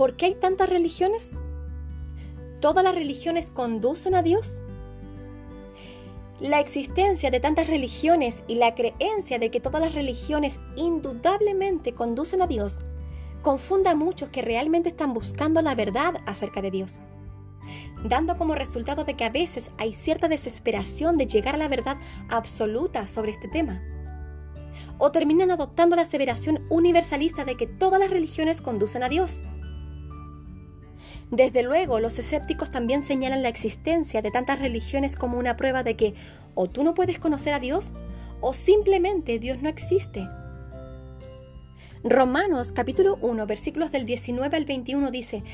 ¿Por qué hay tantas religiones? ¿Todas las religiones conducen a Dios? La existencia de tantas religiones y la creencia de que todas las religiones indudablemente conducen a Dios confunde a muchos que realmente están buscando la verdad acerca de Dios, dando como resultado de que a veces hay cierta desesperación de llegar a la verdad absoluta sobre este tema. O terminan adoptando la aseveración universalista de que todas las religiones conducen a Dios desde luego, los escépticos también señalan la existencia de tantas religiones como una prueba de que o tú no puedes conocer a Dios o simplemente Dios no existe. Romanos capítulo 1 versículos del 19 al 21 dice,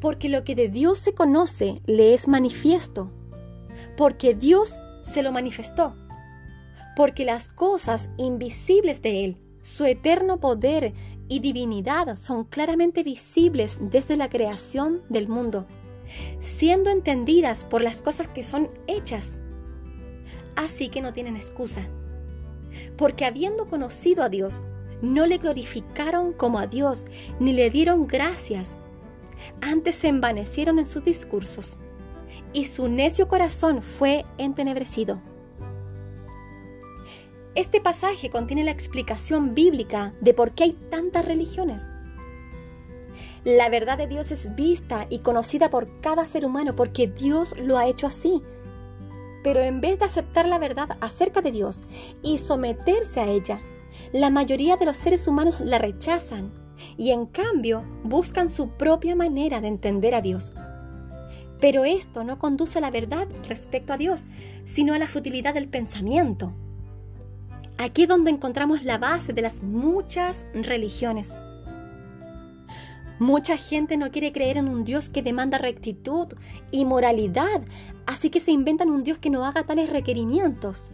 porque lo que de Dios se conoce le es manifiesto, porque Dios se lo manifestó, porque las cosas invisibles de Él, su eterno poder y divinidad son claramente visibles desde la creación del mundo, siendo entendidas por las cosas que son hechas. Así que no tienen excusa, porque habiendo conocido a Dios, no le glorificaron como a Dios, ni le dieron gracias. Antes se envanecieron en sus discursos, y su necio corazón fue entenebrecido. Este pasaje contiene la explicación bíblica de por qué hay tantas religiones. La verdad de Dios es vista y conocida por cada ser humano porque Dios lo ha hecho así. Pero en vez de aceptar la verdad acerca de Dios y someterse a ella, la mayoría de los seres humanos la rechazan y en cambio buscan su propia manera de entender a Dios. Pero esto no conduce a la verdad respecto a Dios, sino a la futilidad del pensamiento. Aquí es donde encontramos la base de las muchas religiones. Mucha gente no quiere creer en un Dios que demanda rectitud y moralidad, así que se inventan un Dios que no haga tales requerimientos.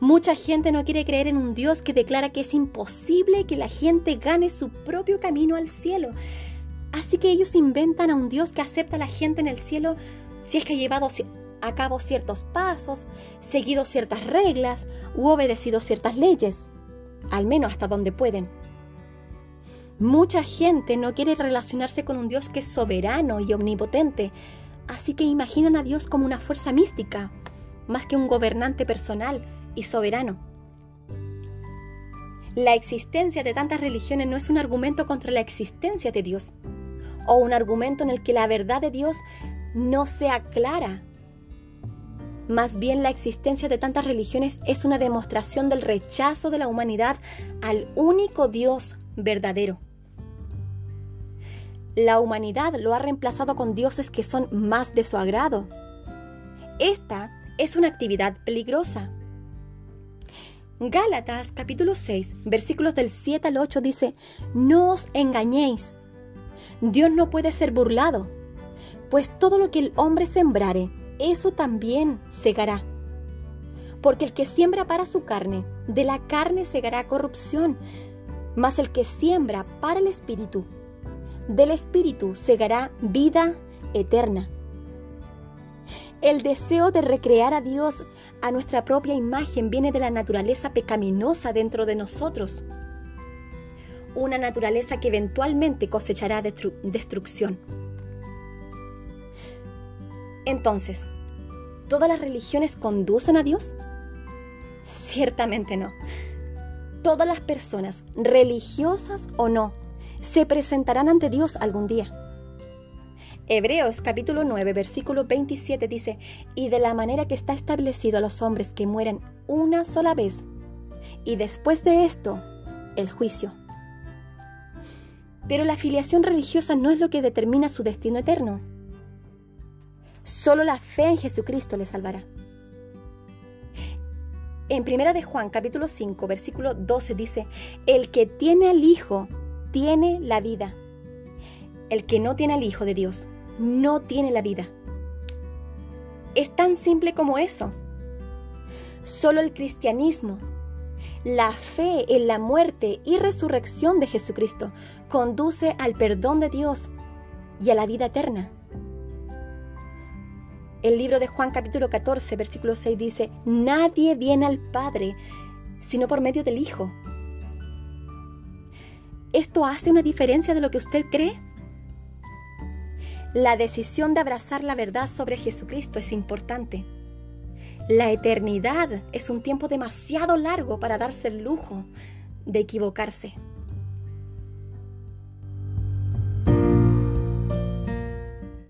Mucha gente no quiere creer en un Dios que declara que es imposible que la gente gane su propio camino al cielo. Así que ellos inventan a un Dios que acepta a la gente en el cielo si es que ha llevado a cabo ciertos pasos, seguido ciertas reglas u obedecido ciertas leyes, al menos hasta donde pueden. Mucha gente no quiere relacionarse con un Dios que es soberano y omnipotente, así que imaginan a Dios como una fuerza mística, más que un gobernante personal y soberano. La existencia de tantas religiones no es un argumento contra la existencia de Dios, o un argumento en el que la verdad de Dios no sea clara más bien la existencia de tantas religiones es una demostración del rechazo de la humanidad al único Dios verdadero. La humanidad lo ha reemplazado con dioses que son más de su agrado. Esta es una actividad peligrosa. Gálatas capítulo 6 versículos del 7 al 8 dice, No os engañéis, Dios no puede ser burlado, pues todo lo que el hombre sembrare, eso también segará. Porque el que siembra para su carne, de la carne segará corrupción, mas el que siembra para el Espíritu, del Espíritu segará vida eterna. El deseo de recrear a Dios a nuestra propia imagen viene de la naturaleza pecaminosa dentro de nosotros. Una naturaleza que eventualmente cosechará destrucción. Entonces, ¿todas las religiones conducen a Dios? Ciertamente no. Todas las personas, religiosas o no, se presentarán ante Dios algún día. Hebreos capítulo 9 versículo 27 dice, y de la manera que está establecido a los hombres que mueren una sola vez, y después de esto, el juicio. Pero la afiliación religiosa no es lo que determina su destino eterno. Solo la fe en Jesucristo le salvará. En 1 de Juan capítulo 5 versículo 12 dice, el que tiene al Hijo tiene la vida. El que no tiene al Hijo de Dios no tiene la vida. Es tan simple como eso. Solo el cristianismo, la fe en la muerte y resurrección de Jesucristo conduce al perdón de Dios y a la vida eterna. El libro de Juan capítulo 14, versículo 6 dice, nadie viene al Padre sino por medio del Hijo. ¿Esto hace una diferencia de lo que usted cree? La decisión de abrazar la verdad sobre Jesucristo es importante. La eternidad es un tiempo demasiado largo para darse el lujo de equivocarse.